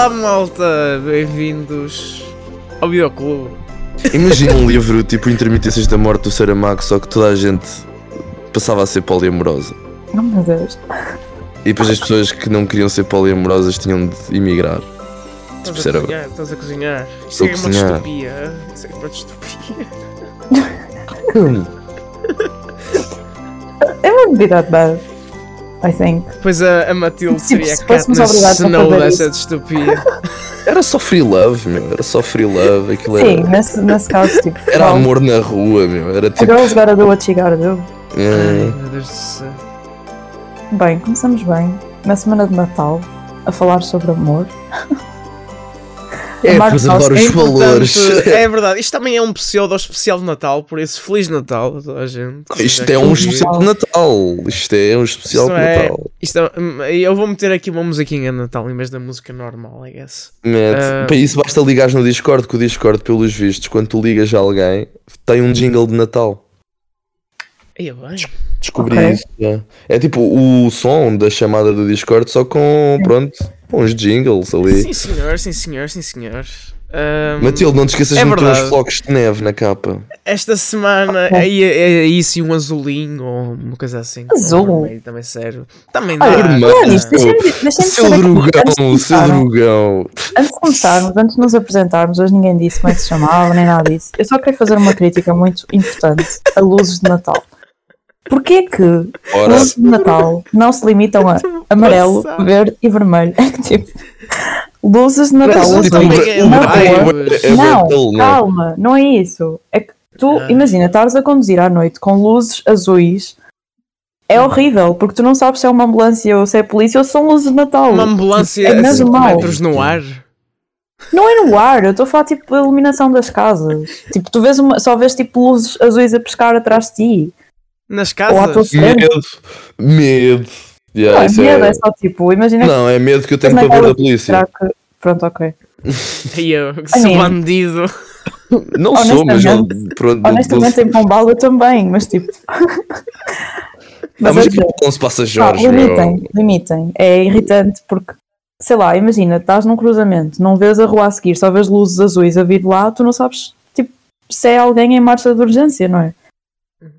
Olá malta, bem-vindos ao Videoclube. Imagina um livro tipo Intermitências da Morte do Saramago, só que toda a gente passava a ser poliamorosa. Oh meu Deus. E depois as pessoas que não queriam ser poliamorosas tinham de emigrar. Tipo, Estás isso a era- cozinhar, estás a cozinhar. Estou é a uma cozinhar. distopia. Isso é uma distopia. It wouldn't be that bad. I think. Pois a, a Matilde Tipo, seria a se fôssemos Katniss a Snow fazer dessa isso. distopia. Era só free love, meu. Era só free love. Aquilo Sim, era, nesse, nesse caso, tipo. era amor na rua, meu. Era A tipo. girl's gotta do what she gotta do. Ai, é, meu Deus do céu. Bem, começamos bem. Na semana de Natal, a falar sobre amor. é, pois adoro os Dawson. valores. É verdade, isto também é um pseudo especial de Natal, por isso Feliz Natal a toda a gente. Isto Já é um especial de Natal. Isto é um especial Isto de é- Natal. Isto é- eu vou meter aqui uma musiquinha de Natal em vez da música normal, I guess. Mete. Ah. Para isso basta ligares no Discord, que o Discord, pelos vistos, quando tu ligas a alguém, tem um jingle de Natal. Descobri Ok. isso. já. É tipo o som da chamada do Discord, só com, pronto, com uns jingles ali. Sim senhor, sim senhor, sim senhor. Ahm, Matilde, não te esqueças é de meter uns flocos de neve na capa. Esta semana é, é, é isso e um azulinho ou uma coisa assim. Azul? Um vermelho, também sério. Também dá. É dá. deixem-me deixem Seu drogão, seu drogão. Antes de começarmos, antes de nos apresentarmos, hoje ninguém disse como é que se chamava, nem nada disso. Eu só queria fazer uma crítica muito importante a luzes de Natal. Porquê que Ora, luzes de Natal não se limitam a amarelo, verde e vermelho? É que tipo, luzes de Natal, tipo é um na é Não, não. calma, não é isso. É que tu, Ah. imagina, estares a conduzir à noite com luzes azuis. É horrível, porque tu não sabes se é uma ambulância ou se é polícia ou se são luzes de Natal. Uma ambulância É a 5 normal. metros no ar. Não é no ar, eu estou a falar tipo da iluminação das casas. Tipo, tu vês uma, só vês tipo luzes azuis a pescar atrás de ti. Nas casas. medo. Medo. Yeah, Não, é isso medo, é- é só tipo, imagina Não, é medo que eu tenho Mas pavor naquela- da polícia. que. Pronto, ok. Ai, eu, sou bandido. Não sou, mas eu, Honestamente- pronto, Honestamente, em Pombal eu também, mas tipo. Não, mas mas é aqui não se passa Jorge, meu. limitem, limitem. É irritante porque, sei lá, imagina, estás num cruzamento, não vês a rua a seguir, só vês luzes azuis a vir de lá, tu não sabes, tipo, se é alguém em marcha de urgência, não é?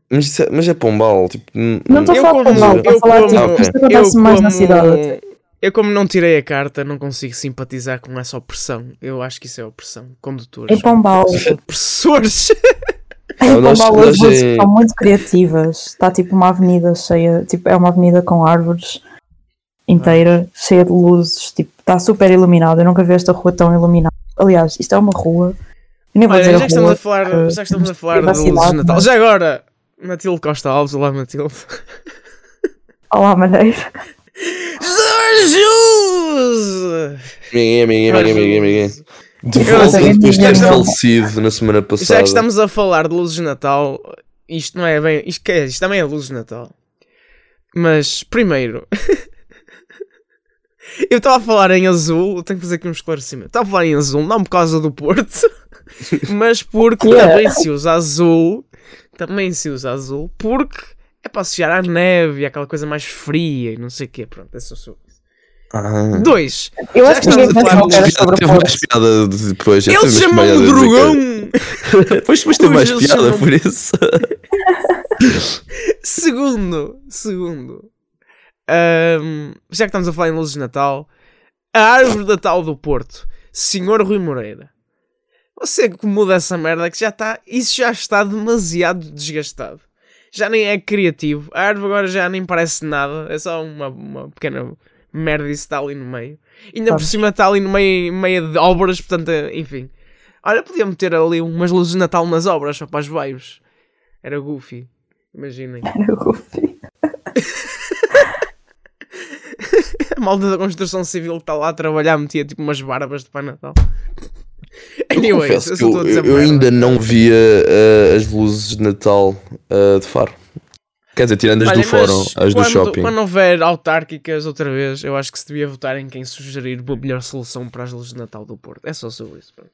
Mas, isso é- mas é pombal, tipo... Não estou a Eu falar de como- Pombal, estou a eu falar, como- tipo, isto Eu acontece mais na como- cidade até. Eu, como não tirei a carta, não consigo simpatizar com essa opressão. Eu acho que isso é opressão. Condutores. Em Pombal, Opressores. em nós- Pombal as luzes em- são muito criativas. Está tipo uma avenida cheia, tipo, é uma avenida com árvores inteira, cheia de luzes, tipo, está super iluminada. Eu nunca vi esta rua tão iluminada. Aliás, isto é uma rua. Eu nem vou Olha, dizer já a que rua. estamos a falar, porque já que estamos a falar de luzes de Natal. é? Já agora, Matilde Costa Alves, olá Matilde. Olá, Maneiro. Jesus! Ninguém, ninguém, ninguém, ninguém, ninguém. De depois ter ninguém, não. falecido na semana passada. Já que estamos a falar de luzes de Natal, isto não é bem. Isto, que é? isto também é luzes de Natal. Mas, primeiro. eu estava a falar em azul, eu tenho que fazer aqui um esclarecimento. Estava a falar em azul, não por causa do Porto, mas porque também se usa azul. Também se usa azul porque é para associar à neve e aquela coisa mais fria e não sei o quê. Pronto, essa sou Ah. Dois. Eu acho que ninguém estamos a pensa falar era Teve sobre o teve mais piada depois. Ele chamou-me drogão! que- Depois, depois teve mais piada por isso. Segundo, segundo, ahm, já que estamos a falar em luzes de Natal, a árvore de Natal do Porto, Senhor Rui Moreira. Você que muda essa merda que já está, isso já está demasiado desgastado. Já nem é criativo. A árvore agora já nem parece nada. É só uma, uma pequena merda e está ali no meio. Ainda por Sabes. cima está ali no meio, meio de obras, portanto, enfim. Olha, podia meter ali umas luzes de Natal nas obras, só para os vibes. Era goofy. Imaginem. Era Goofy. A malta da construção civil que está lá a trabalhar metia tipo umas barbas de Pai Natal. Eu Anyways, confesso eu que estou a eu, eu ainda não via uh, as luzes de Natal uh, de Faro. Quer dizer, tirando as Olha, do fórum, as do quando, shopping. Quando houver autárquicas outra vez, eu acho que se devia votar em quem sugerir uma melhor solução para as luzes de Natal do Porto. É só sobre isso. pronto.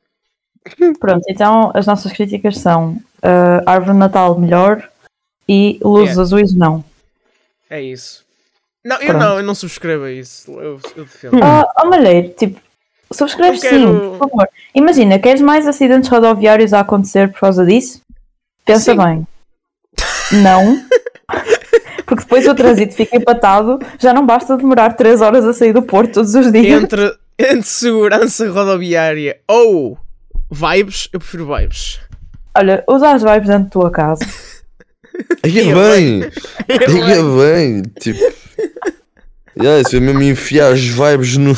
Pronto, então as nossas críticas são ah, árvore de Natal melhor e luzes Yeah. azuis não. É isso. Não, eu Pronto. não, eu não subscrevo a isso. Eu, eu defendo. Ah, oh, Malheiro, tipo, subscreve Eu quero- sim, por favor. Imagina, queres mais acidentes rodoviários a acontecer por causa disso? Pensa Sim. bem. Não. Porque depois o trânsito fica empatado, já não basta demorar 3 horas a sair do Porto todos os dias. Entre, entre segurança rodoviária ou vibes, eu prefiro vibes. Olha, usa as vibes dentro da tua casa. Aí Eu bem, aí é bem. Tipo, yeah, isso é mesmo enfiar as vibes no.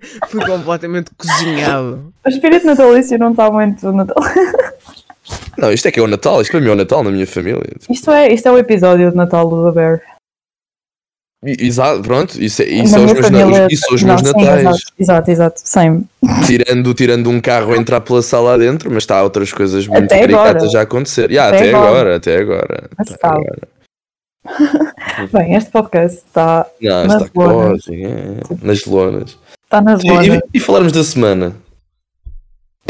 Fui completamente cozinhado. O espírito natalício não está muito natal. Não, isto é que é o Natal, isto para mim é o Natal na minha família. Isto é, isto é o episódio de Natal do The Bear. Exato, pronto, isso, é, isso, é os meus, família- na- isso são os Não, meus sim, natais. Exato, exato. Same. Tirando, tirando um carro a entrar pela sala adentro, mas está outras coisas muito Até caricatas agora. já a acontecer. Yeah, Até até, agora. agora. até agora. Mas até agora. Bem, este podcast está Não, Nas está lonas. quase, é, nas lonas. Tá nas E, e, e falarmos da semana.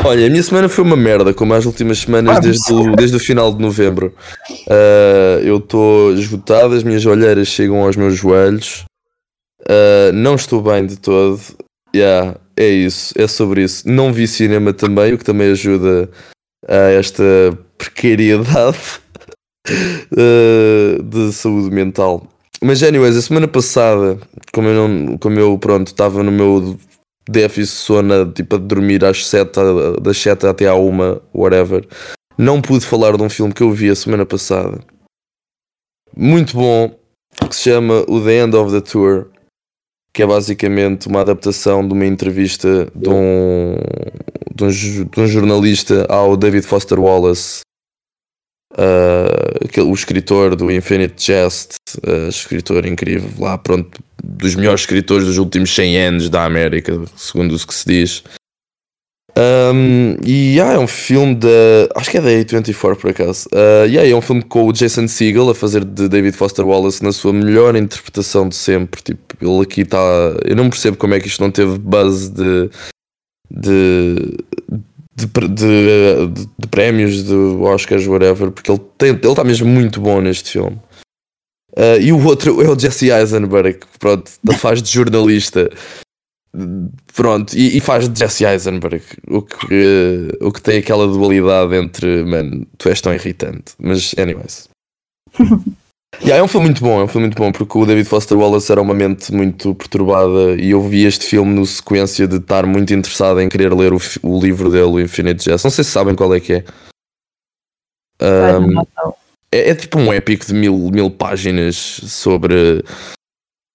Olha, a minha semana foi uma merda, como as últimas semanas Vamos. desde o, desde o final de novembro. Ah, eu estou esgotado, as minhas olheiras chegam aos meus joelhos. Ah, não estou bem de todo. Yeah, é isso, é sobre isso. Não vi cinema também, o que também ajuda a esta precariedade ah, de saúde mental. Mas, anyways, a semana passada, como eu, não, como eu pronto, estava no meu déficit de sono, tipo, a dormir às 7, a- das 7 até à 1, whatever, não pude falar de um filme que eu vi a semana passada. Muito bom, que se chama O The End of the Tour, que é basicamente uma adaptação de uma entrevista de um, de um, de um jornalista ao David Foster Wallace, ah, o escritor do Infinite Jest, ah, escritor incrível, lá pronto, dos melhores escritores dos últimos 100 anos da América, segundo o que se diz. Um, e ah, é um filme da. Acho que é da A24 por acaso. Uh, e ah, é um filme com o Jason Segel a fazer de David Foster Wallace na sua melhor interpretação de sempre. Tipo, ele aqui está. Eu não percebo como é que isto não teve buzz de. de. De, pre- de, de- prémios, de Oscars, whatever, porque ele está mesmo muito bom neste filme. Uh, e o outro é o Jesse Eisenberg, que pronto, faz de jornalista. Pronto, e, e faz de Jesse Eisenberg, o que, o que tem aquela dualidade entre, man, tu és tão irritante. Mas, anyways. Yeah, é um filme muito bom, é um filme muito bom, porque o David Foster Wallace era uma mente muito perturbada e eu vi este filme no sequência de estar muito interessado em querer ler o, o livro dele, o Infinite Jest. Não sei se sabem qual é que é. Um, é, é tipo um épico de mil, mil páginas sobre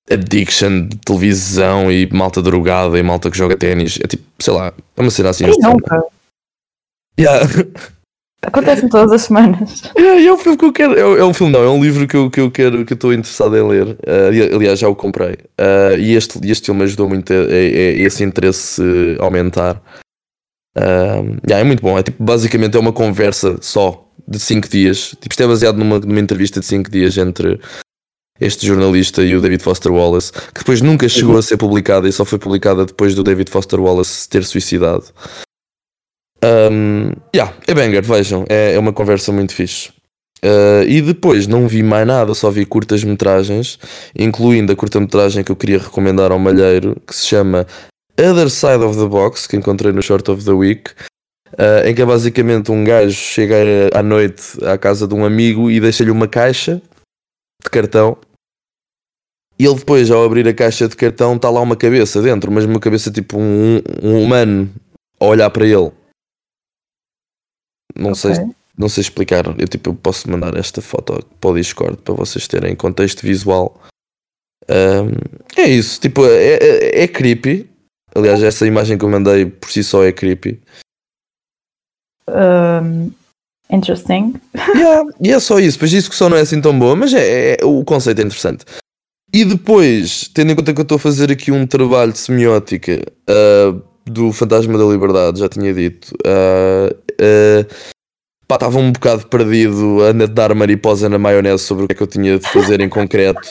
addiction de televisão e malta drogada e malta que joga ténis. É tipo, sei lá, é uma cena assim. Quem nunca? Yeah. Acontece-me todas as semanas. É, é um filme que eu quero. É, é um filme, não, é um livro que eu, que eu quero, que eu estou interessado em ler. E- aliás, já o comprei. Ah, e este, este filme ajudou muito a, a- a esse interesse aumentar. Ah, yeah, é muito bom. É tipo, basicamente é uma conversa só de 5 dias. Tipo, isto é baseado numa, numa entrevista de 5 dias entre este jornalista e o David Foster Wallace, que depois nunca chegou a ser publicada e só foi publicada depois do David Foster Wallace ter suicidado. Um, yeah, é banger, vejam, é, é uma conversa muito fixe. Uh, e depois não vi mais nada, só vi curtas metragens, incluindo a curta-metragem que eu queria recomendar ao Malheiro, que se chama Other Side of the Box, que encontrei no Short of the Week, uh, em que é basicamente um gajo chega à noite à casa de um amigo e deixa-lhe uma caixa de cartão. E ele depois, ao abrir a caixa de cartão, está lá uma cabeça dentro, mas uma cabeça tipo um, um humano a olhar para ele. Não sei Ok. não sei explicar. Eu tipo, eu posso mandar esta foto para o Discord para vocês terem contexto visual. Ahm, é isso, tipo, é, é, é creepy. Aliás, essa imagem que eu mandei por si só é creepy. Um, interesting. Yeah, e é só isso, pois que só não é assim tão boa, mas é, é- o conceito é interessante. E depois, tendo em conta que eu estou a fazer aqui um trabalho de semiótica ah, do Fantasma da Liberdade, já tinha dito, ah, ah, pá, estava um bocado perdido a dar mariposa na maionese sobre o que é que eu tinha de fazer em concreto.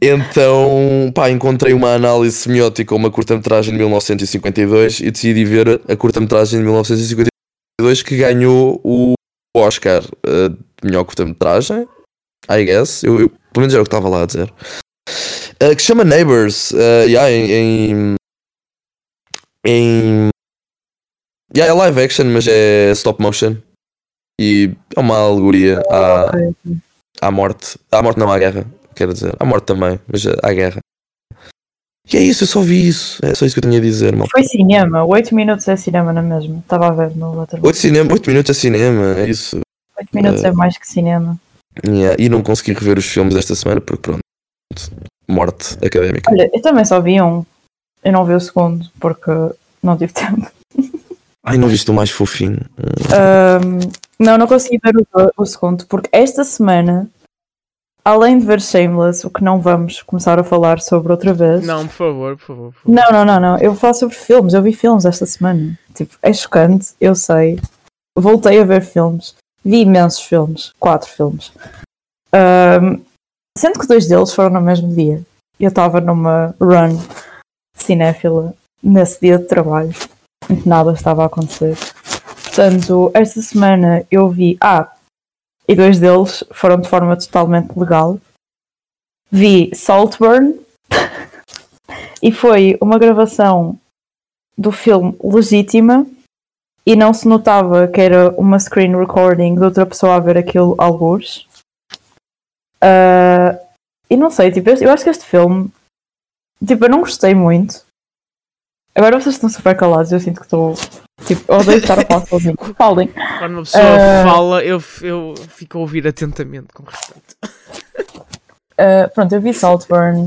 Então, pá, encontrei uma análise semiótica uma curta-metragem de 1952 e decidi ver a curta-metragem de 1952 que ganhou o Oscar. Uh, de melhor curta-metragem, I guess, eu, eu, pelo menos era o que estava lá a dizer, uh, que chama Neighbors, uh, yeah, em, em, em yeah, é live action, mas é stop motion e é uma alegoria à, à morte, à morte não à guerra quero dizer. À morte também, mas à guerra. E é isso, eu só vi isso. É só isso que eu tinha a dizer, mal. Foi cinema, 8 minutos é cinema na mesma. Estava a ver no outro. 8, cinema, 8 minutos é cinema, é isso. 8 minutos uh, é mais que cinema. Yeah, e não consegui rever os filmes desta semana porque pronto. Morte académica. Olha, eu também só vi um. Eu não vi o segundo porque não tive tempo. Ai, não viste o mais fofinho? Um, não, não consegui ver o, o segundo porque esta semana além de ver Shameless, o que não vamos começar a falar sobre outra vez. Não, por favor, por favor. Por favor. Não, não, não, não. Eu vou falar sobre filmes. Eu vi filmes esta semana. Tipo, é chocante, eu sei. Voltei a ver filmes. Vi imensos filmes. Quatro filmes. Um, sendo que dois deles foram no mesmo dia. Eu estava numa run cinéfila nesse dia de trabalho em que nada estava a acontecer. Portanto, esta semana eu vi. Ah, e dois deles foram de forma totalmente legal. Vi Saltburn e foi uma gravação do filme Legítima e não se notava que era uma screen recording de outra pessoa a ver aquilo alguns. Uh, e não sei, tipo, eu acho que este filme, tipo, eu não gostei muito. Agora vocês estão super calados, eu sinto que estou Tipo, eu odeio estar a falar sozinho. Falem. Quando uma pessoa uh... fala, eu, eu fico a ouvir atentamente, com respeito. Uh, pronto, eu vi Saltburn.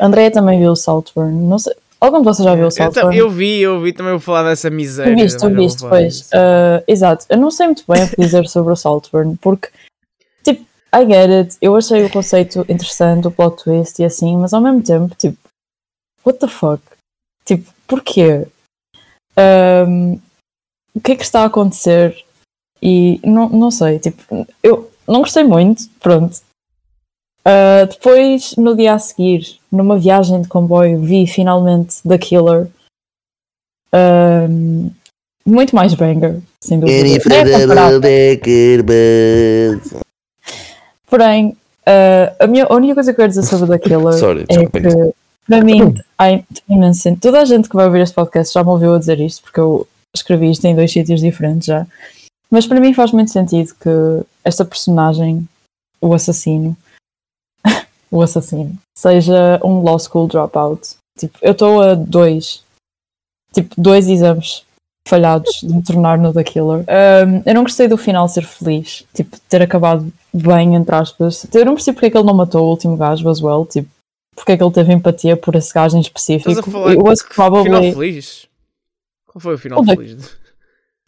Andréia também viu Saltburn. Não sei. Algum de vocês já viu Saltburn? Eu, eu vi, eu vi, também vou falar dessa miséria. Tu viste, tu viste, pois. Uh, exato. Eu não sei muito bem o que dizer sobre o Saltburn, porque, I get it. Eu achei o conceito interessante, o plot twist e assim, mas ao mesmo tempo, tipo, what the fuck? Tipo, porquê? um, o que é que está a acontecer e não, não sei, tipo, eu não gostei muito, pronto. Uh, depois, no dia a seguir, numa viagem de comboio, vi finalmente The Killer. Um, muito mais banger, sem dúvida. É Porém, uh, a, minha, a única coisa que eu quero dizer sobre Sorry, é que para mim, imenso Toda a gente que vai ouvir este podcast já me ouviu a dizer isto, porque eu escrevi isto em dois sítios diferentes já. Mas para mim faz muito sentido que esta personagem, o assassino, o assassino, seja um law school dropout. Tipo, eu estou a dois, tipo, dois exames falhados de me tornar no The Killer. Um, eu não gostei do final ser feliz, tipo, ter acabado bem, entre aspas. Eu não percebi porque é que ele não matou o último gajo, as well, tipo, porque é que ele teve empatia por esse gajo em específico. Estás a falar It was probably... final feliz? Qual foi o final o feliz?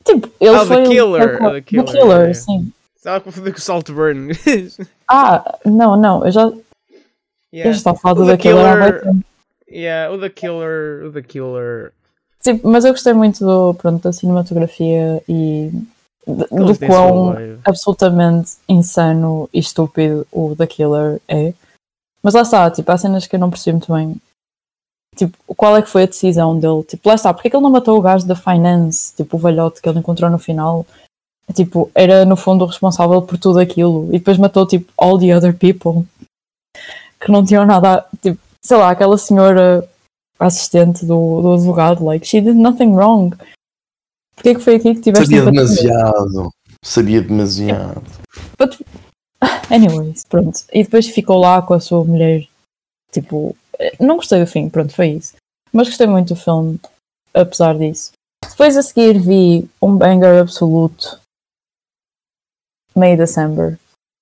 Tipo, ele ah, foi the killer, o... the killer, the killer é. sim. Estava a confundir com o Saltburn. ah, não, não, eu já... Yeah. Eu já estava a falar do The, the Killer, killer Yeah, o The Killer, o The Killer... Sim, mas eu gostei muito do, pronto, da cinematografia e do quão absolutamente insano e estúpido o The Killer é. Mas lá está, tipo, há cenas que eu não percebo muito bem. Tipo, qual é que foi a decisão dele? Tipo, lá está, porque é que ele não matou o gajo da Finance? Tipo, o velhote que ele encontrou no final. Tipo, era no fundo o responsável por tudo aquilo. E depois matou, tipo, all the other people. Que não tinham nada. Tipo, sei lá, aquela senhora assistente do, do advogado, like, she did nothing wrong. Porquê que foi aqui que tiveste. Sabia demasiado. Sabia demasiado. But, Anyways, pronto. E depois ficou lá com a sua mulher. Tipo, não gostei do fim, pronto, foi isso. Mas gostei muito do filme, apesar disso. Depois a seguir vi um banger absoluto. May December.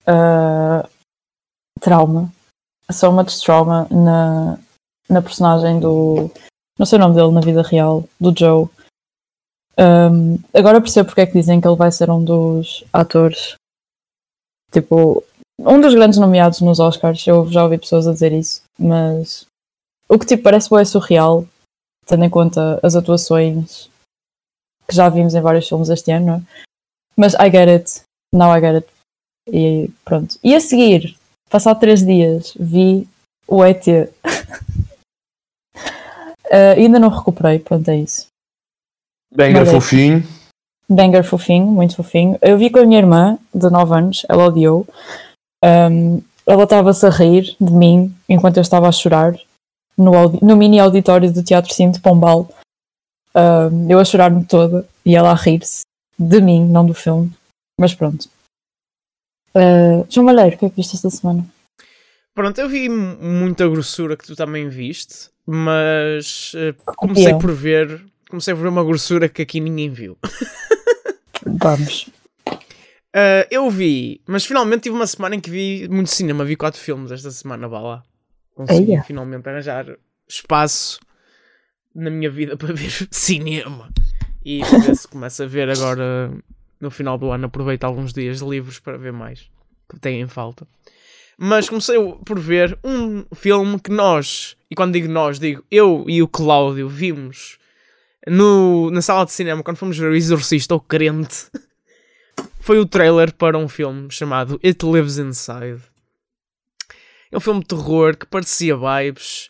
Uh, trauma. So much trauma na, na personagem do. Não sei o nome dele na vida real, do Joe. Um, agora percebo porque é que dizem que ele vai ser um dos atores Tipo, um dos grandes nomeados nos Oscars, eu já ouvi pessoas a dizer isso, mas o que tipo parece bem surreal, tendo em conta as atuações que já vimos em vários filmes este ano, Mas I get it. Now I get it. E pronto. E a seguir, passado três dias, vi o ET. Uh, ainda não recuperei, pronto, é isso. Banger Mas fofinho. Banger fofinho, muito fofinho. Eu vi com a minha irmã, de 9 anos, ela odiou. Um, ela estava-se a rir de mim enquanto eu estava a chorar no, audi- no mini auditório do Teatro Cine de Pombal. Um, eu a chorar-me toda e ela a rir-se de mim, não do filme. Mas pronto. Uh, João Malheiro, o que é que viste esta semana? Pronto, eu vi muita grossura que tu também viste, mas eh, comecei eu. por ver. Comecei por ver uma grossura que aqui ninguém viu. Vamos. Uh, eu vi, mas finalmente tive uma semana em que vi muito cinema, vi quatro filmes esta semana, vá lá. Consegui Eia. finalmente arranjar espaço na minha vida para ver cinema. E ver se começo a ver agora no final do ano, aproveito alguns dias livres para ver mais, que têm em falta. Mas comecei por ver um filme que nós, e quando digo nós, digo eu e o Cláudio, vimos no, na sala de cinema quando fomos ver o Exorcista, o crente. Foi o trailer para um filme chamado It Lives Inside. É um filme de terror que parecia vibes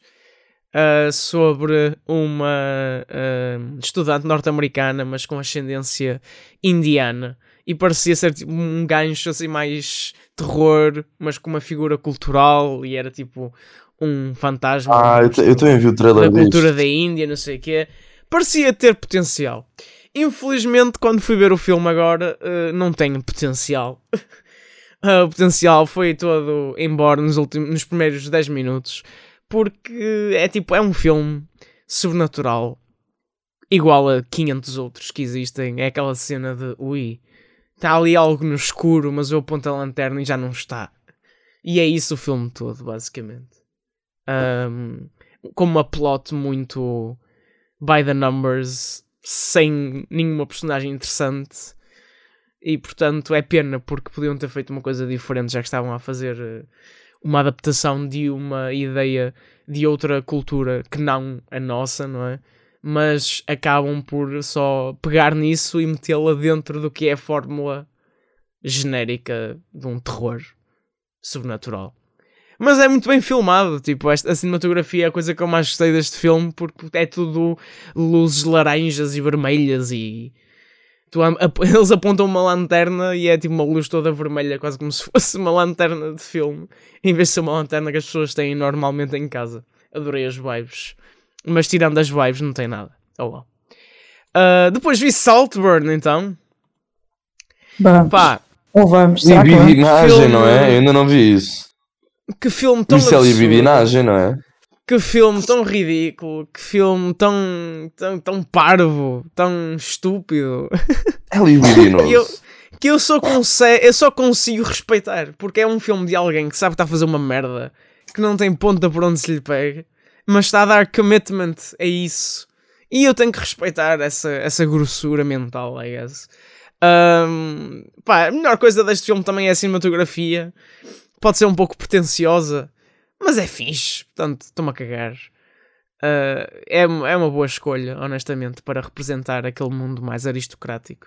ah, sobre uma ah, estudante norte-americana, mas com ascendência indiana. E parecia ser tipo, um gancho assim mais terror, mas com uma figura cultural. E era tipo um fantasma Ah, eu, também vi o trailer da cultura da Índia, não sei o quê. Parecia ter potencial. Infelizmente, quando fui ver o filme agora, eh, não tem potencial. Ah, o potencial foi todo embora nos, últimos, nos primeiros 10 minutos. Porque é tipo, é um filme sobrenatural. Igual a 500 outros que existem. É aquela cena de, ui, está ali algo no escuro, mas eu aponto a lanterna e já não está. E é isso o filme todo, basicamente. Ahm, com uma plot muito by the numbers, sem nenhuma personagem interessante. E portanto é pena porque podiam ter feito uma coisa diferente, já que estavam a fazer eh, uma adaptação de uma ideia de outra cultura que não a nossa, não é? Mas acabam por só pegar nisso e metê-la dentro do que é a fórmula genérica de um terror sobrenatural. Mas é muito bem filmado, tipo, esta, a cinematografia é a coisa que eu mais gostei deste filme porque é tudo luzes laranjas e vermelhas e tu am- ap- eles apontam uma lanterna e é tipo uma luz toda vermelha, quase como se fosse uma lanterna de filme, em vez de ser uma lanterna que as pessoas têm normalmente em casa. Adorei as vibes, mas tirando as vibes não tem nada. Oh well. Ah, depois vi Saltburn então, Vamos. pá, Ou vamos. Será que Filme- não é? Eu ainda não vi isso. Que filme tão Isso é libidinagem, não é? Que filme tão ridículo, que filme tão, tão, tão parvo, tão estúpido, É libidinoso. Eu- que eu só, eu só consigo respeitar, porque é um filme de alguém que sabe que está a fazer uma merda, que não tem ponta por onde se lhe pega, mas está a dar commitment a isso. E eu tenho que respeitar essa, essa grossura mental, I guess. Ahm, pá, a melhor coisa deste filme também é a cinematografia. Pode ser um pouco pretenciosa, mas é fixe, portanto, estou-me a cagar. Ah, é, é uma boa escolha, honestamente, para representar aquele mundo mais aristocrático.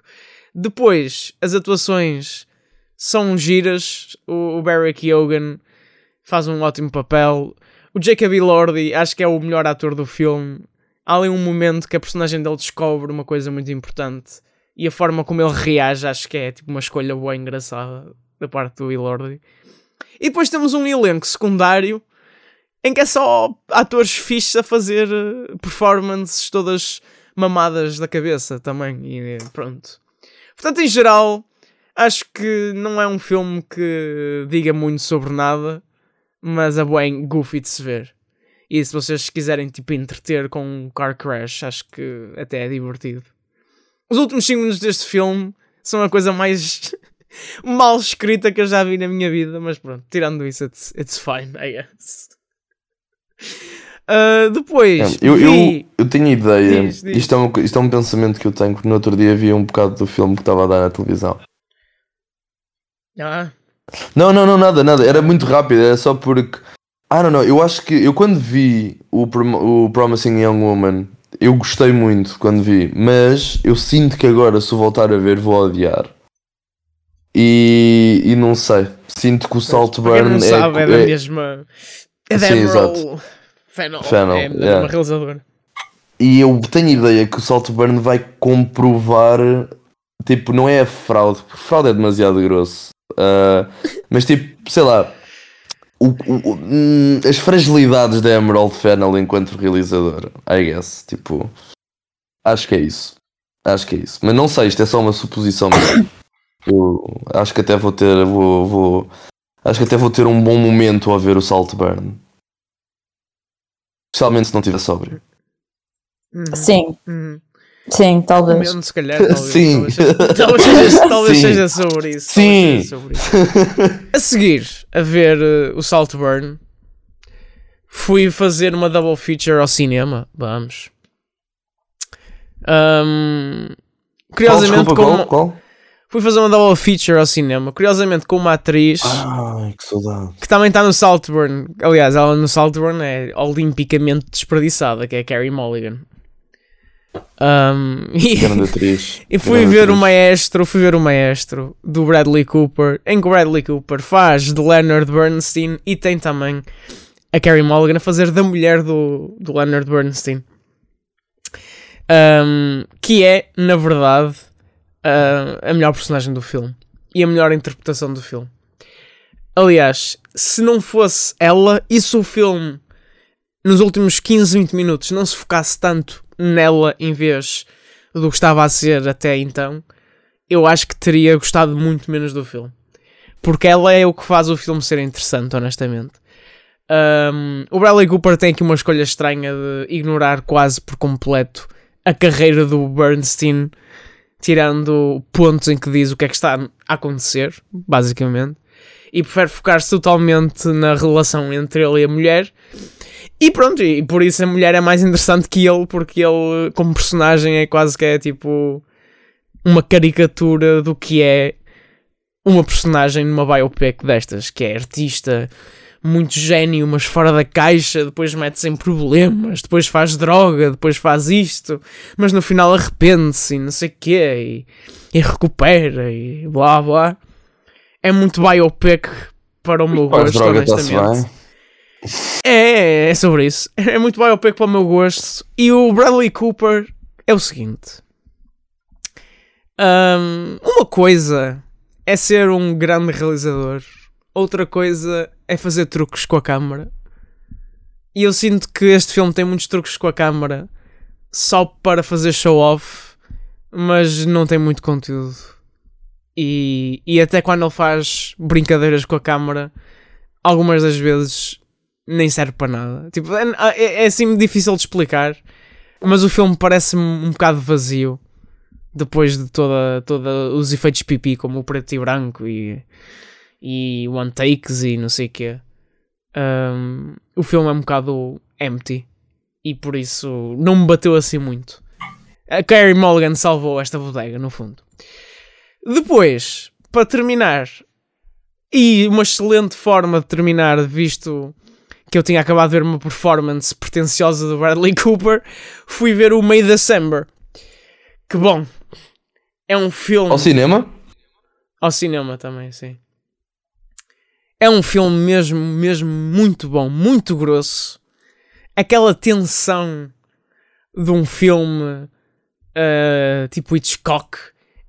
Depois, as atuações são giras. O, o Barry Keoghan faz um ótimo papel. O Jacob Elordi acho que é o melhor ator do filme. Há ali um momento que a personagem dele descobre uma coisa muito importante e a forma como ele reage acho que é tipo uma escolha boa e engraçada da parte do Elordi. E depois temos um elenco secundário em que é só atores fixes a fazer eh, performances todas mamadas da cabeça também. E eh, pronto. Portanto, em geral, acho que não é um filme que diga muito sobre nada, mas é bem goofy de se ver. E se vocês quiserem tipo entreter com um car crash, acho que até é divertido. Os últimos 5 minutos deste filme são a coisa mais mal escrita que eu já vi na minha vida, mas pronto, tirando isso, it's, it's fine, I guess. Ah, depois, Eu, vi... eu, eu tenho ideia. Diz, diz. Isto, é um, isto é um pensamento que eu tenho, porque no outro dia vi um bocado do filme que estava a dar na televisão. Ah, Não, não, não, nada, nada. Era muito rápido, era só porque. Ah, não, não. Eu acho que eu quando vi o, Prom- o Promising Young Woman, eu gostei muito quando vi, mas eu sinto que agora, se voltar a ver, vou odiar. E, e não sei. Sinto que o Saltburn não sabe, é, é, da é- mesma. É da Sim, Emerald Fennel. Fennel, é da yeah. mesma realizadora. E eu tenho ideia que o Saltburn vai comprovar. Tipo, não é a fraude, porque fraude é demasiado grosso. Ah, mas tipo, sei lá. o- o- o- hum, as fragilidades da Emerald Fennel enquanto realizadora, I guess. Tipo, acho que é isso. Acho que é isso. Mas não sei, isto é só uma suposição. mesmo. eu acho que até vou ter. Vou, vou, acho que até vou ter um bom momento ao ver o Saltburn. Especialmente se não estiver sóbrio. Uhum. Sim, Uhum. sim, talvez. Comendo, se calhar. Talvez, Sim. Talvez, seja- talvez, Sim. seja sobre isso. Sim. talvez seja sobre isso. A seguir a ver eh, o Saltburn, fui fazer uma double feature ao cinema. Vamos. Qual, curiosamente, desculpa, com qual? qual? Fui fazer uma double feature ao cinema. Curiosamente, com uma atriz Ai, que saudade. que também está no Saltburn. Aliás, ela no Saltburn é olimpicamente desperdiçada, que é a Carrie Mulligan. Ahm, e, e fui Grande ver o atriz. maestro, fui ver o maestro do Bradley Cooper, em que o Bradley Cooper faz de Leonard Bernstein e tem também a Carrie Mulligan a fazer da mulher do, do Leonard Bernstein. Ahm, que é, na verdade, a melhor personagem do filme e a melhor interpretação do filme. Aliás, se não fosse ela, e se o filme nos últimos 15, 20 minutos não se focasse tanto nela em vez do que estava a ser até então, eu acho que teria gostado muito menos do filme. Porque ela é o que faz o filme ser interessante, honestamente. Um, o Bradley Cooper tem aqui uma escolha estranha de ignorar quase por completo a carreira do Bernstein, tirando pontos em que diz o que é que está a acontecer, basicamente, e prefere focar-se totalmente na relação entre ele e a mulher. E pronto, e por isso a mulher é mais interessante que ele, porque ele, como personagem, é quase que é tipo uma caricatura do que é uma personagem numa biopic destas, que é artista, muito gênio, mas fora da caixa, depois mete-se em problemas, depois faz droga, depois faz isto, mas no final arrepende-se e não sei o quê, e, e recupera e blá blá. É muito biopic para o meu gosto, droga, honestamente. bem. É, é sobre isso. É muito biopic para o meu gosto. E o Bradley Cooper é o seguinte: Ahm, uma coisa é ser um grande realizador, outra coisa é fazer truques com a câmara. E eu sinto que este filme tem muitos truques com a câmara só para fazer show off, mas não tem muito conteúdo. E, e até quando ele faz brincadeiras com a câmara, algumas das vezes nem serve para nada. Tipo, é, é, é assim difícil de explicar, mas o filme parece-me um bocado vazio depois de toda, toda os efeitos pipi, como o preto e branco e, e one takes e não sei o quê. Um, o filme é um bocado empty e por isso não me bateu assim muito. A Carrie Mulligan salvou esta bodega, no fundo. Depois, para terminar, e uma excelente forma de terminar, visto que eu tinha acabado de ver uma performance pretenciosa do Bradley Cooper, fui ver o May December. Que bom! É um filme. Ao cinema? Ao cinema também, sim. É um filme mesmo, mesmo muito bom, muito grosso. Aquela tensão de um filme uh, tipo Hitchcock,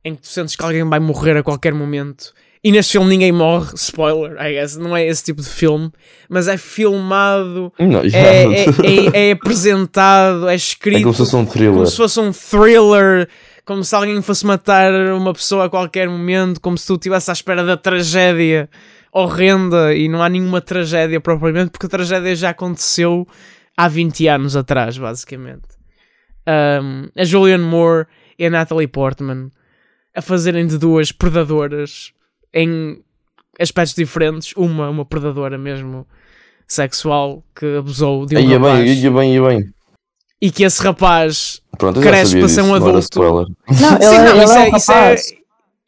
em que tu sentes que alguém vai morrer a qualquer momento. E neste filme ninguém morre, spoiler, I guess. Não é esse tipo de filme, mas é filmado, Não, é, é, é- é apresentado, é escrito É como se fosse um thriller. como se fosse um thriller, como se alguém fosse matar uma pessoa a qualquer momento, como se tu estivesse à espera da tragédia horrenda e não há nenhuma tragédia propriamente, porque a tragédia já aconteceu há 20 anos atrás, basicamente. Um, a Julianne Moore e a Natalie Portman a fazerem de duas predadoras em aspectos diferentes. Uma, uma predadora mesmo sexual que abusou de um Ia rapaz bem, ia bem, ia bem. e que esse rapaz Pronto, Cresce para ser um adulto. Não, ele, Sim, é- não, isso é é, um isso é.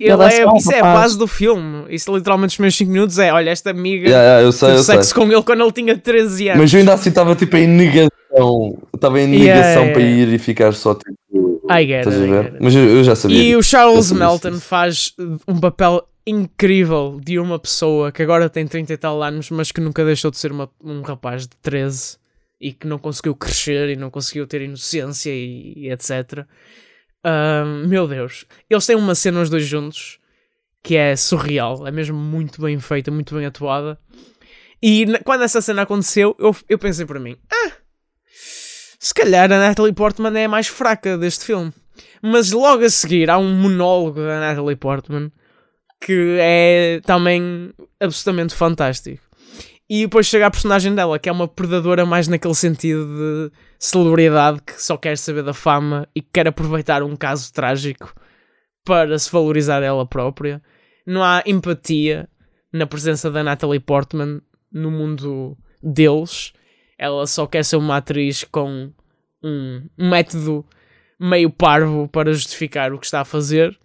Ele é é, um isso é a rapaz. base do filme. Isso literalmente os meus 5 minutos é, olha, esta amiga Yeah, yeah, eu sei, eu sei. sexo com ele quando ele tinha 13 anos. Mas eu ainda assim estava tipo em negação. Estava em negação yeah, para yeah. ir e ficar só tipo. I get Estás a it, I get it. Mas eu, eu já sabia. E o Eu Charles Melton disso. faz um papel incrível de uma pessoa que agora tem 30 e tal anos, mas que nunca deixou de ser uma- um rapaz de 13 e que não conseguiu crescer e não conseguiu ter inocência e, e etc. Ahm, meu Deus, eles têm uma cena os dois juntos que é surreal, é mesmo muito bem feita, muito bem atuada. E quando essa cena aconteceu, eu, eu pensei para mim: ah, se calhar a Natalie Portman é a mais fraca deste filme. Mas logo a seguir há um monólogo da Natalie Portman que é também absolutamente fantástico. E depois chega a personagem dela, que é uma predadora mais naquele sentido de celebridade que só quer saber da fama e que quer aproveitar um caso trágico para se valorizar ela própria. Não há empatia na presença da Natalie Portman no mundo deles. Ela só quer ser uma atriz com um método meio parvo para justificar o que está a fazer.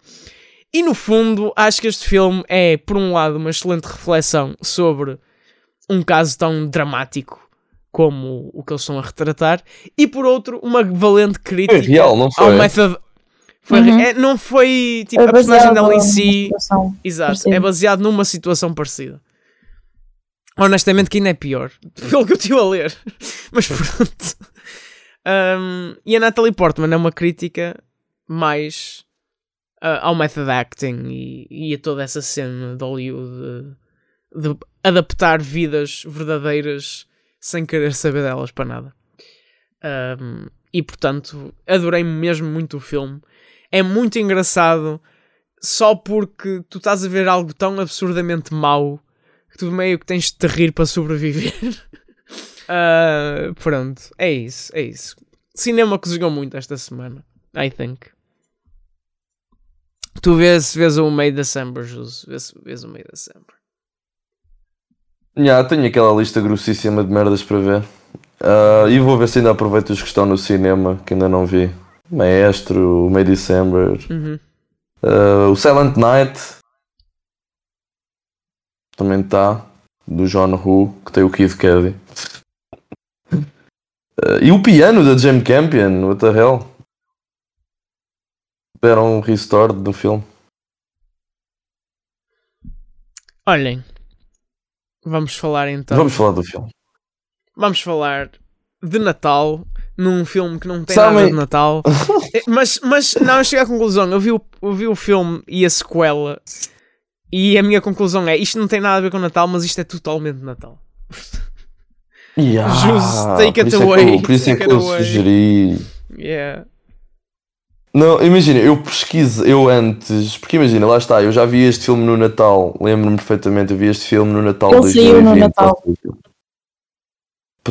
E no fundo, acho que este filme é, por um lado, uma excelente reflexão sobre um caso tão dramático como o que eles estão a retratar, e por outro, uma valente crítica Foi real, não ao foi? método. Foi, Uhum. é, não foi tipo É a personagem dela em si. Exato, parecida. é baseado numa situação parecida. Honestamente, que ainda é pior, pelo que eu estive a ler. Mas pronto. Um, e a Natalie Portman é uma crítica mais uh, ao method acting e, e a toda essa cena de Hollywood de, de adaptar vidas verdadeiras sem querer saber delas para nada. Um, e portanto, adorei mesmo muito o filme. É muito engraçado só porque tu estás a ver algo tão absurdamente mau que tu meio que tens de te rir para sobreviver. Ah, pronto, é isso, é isso. Cinema cozinhou muito esta semana, I think. Tu vês, vês o May December, Jus, vês, vês o May December. Já, tenho aquela lista grossíssima de merdas para ver. Ah, e vou ver se ainda aproveito os que estão no cinema, que ainda não vi. Maestro, o May December, Uhum. ah, o Silent Night. Também está. Do John Who, que tem o Kid Cudi. Ah, e o piano da Jane Campion, what the hell? Deram um restore do filme. Olhem, vamos falar então. Vamos falar do filme. Vamos falar de Natal num filme que não tem Sabem- nada de Natal. Eh, mas, mas não, eu cheguei à conclusão. Eu vi, o, eu vi o filme e a sequela e a minha conclusão é isto não tem nada a ver com Natal, mas isto é totalmente Natal. Yeah, Just take it isso é que eu- away, por isso é que eu away. sugeri. Yeah. Não, imagina, eu pesquiso, eu antes, porque imagina, lá está, eu já vi este filme no Natal, lembro-me perfeitamente, eu vi este filme no Natal Ele de saiu no 2020. Natal.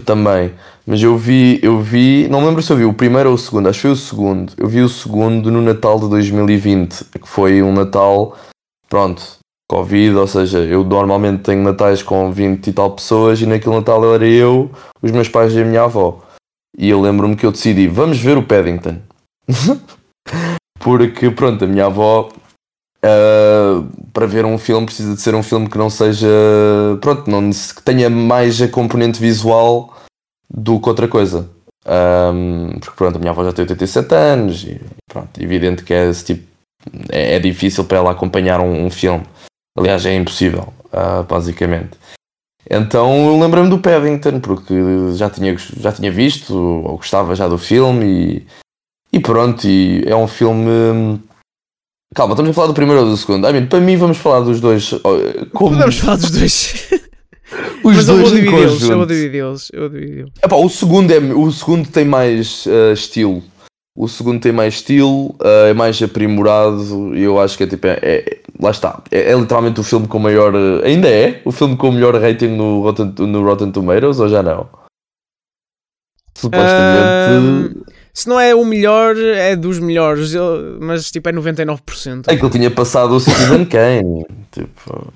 Também, mas eu vi, eu vi, não lembro se eu vi o primeiro ou o segundo, acho que foi o segundo. Eu vi o segundo no Natal de 2020, que foi um Natal, pronto, Covid, ou seja, eu normalmente tenho natais com 20 e tal pessoas e naquele Natal era eu, os meus pais e a minha avó. E eu lembro-me que eu decidi, vamos ver o Paddington. Porque, pronto, a minha avó, ah, para ver um filme, precisa de ser um filme que não seja. Pronto, não, que tenha mais a componente visual do que outra coisa. Ahm, porque, pronto, a minha avó já tem 87 anos e, pronto, evidente que é esse tipo. É, é difícil para ela acompanhar um, um filme. Aliás, é impossível, ah, basicamente. Então lembrei-me do Paddington, porque já tinha, já tinha visto, ou gostava já do filme, e, e pronto, e é um filme. hum, Calma, estamos a falar do primeiro ou do segundo? I mean, para mim, vamos falar dos dois. Como Podemos falar dos dois. os mas dois. Eu vou dividi-los. Eu vou dividi-los. Epá, o, segundo é, o segundo tem mais ah, estilo. O segundo tem mais estilo, ah, é mais aprimorado, e eu acho que é tipo. É, é- lá está. É, é literalmente o filme com o maior. ah, ainda é o filme com o melhor rating no Rotten, no Rotten Tomatoes, ou já não? Supostamente. Se não é o melhor, é dos melhores. eu- Mas tipo é 99%. É que ele tinha passado o Citizen Kane. tipo.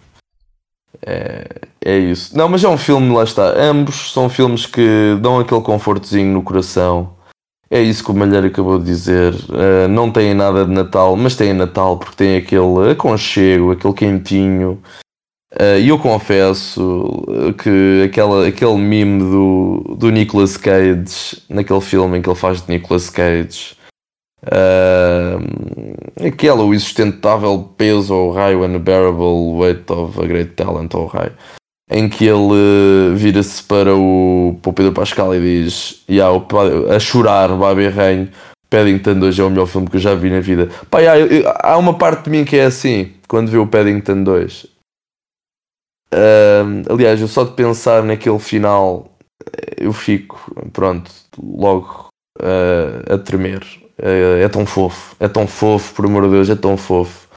É, é isso. Não, mas é um filme, lá está. Ambos são filmes que dão aquele confortozinho no coração. É isso que o Malheiro acabou de dizer. Uh, não têm nada de Natal, mas têm Natal porque tem aquele aconchego, aquele quentinho. Uh, E eu confesso uh, que aquela, aquele meme do, do Nicolas Cage, naquele filme em que ele faz de Nicolas Cage, Uh, aquela, o insustentável peso ou raio, unbearable weight of a great talent ou raio, em que ele vira-se para o, para o Pedro Pascal e diz yeah, a chorar, Babi Rainho, Paddington 2 é o melhor filme que eu já vi na vida. Eu, eu, há uma parte de mim que é assim, quando vê o Paddington 2. Uh, aliás, eu só de pensar naquele final, eu fico, pronto, logo uh, a tremer é, é tão fofo, é tão fofo, por amor de Deus, é tão fofo.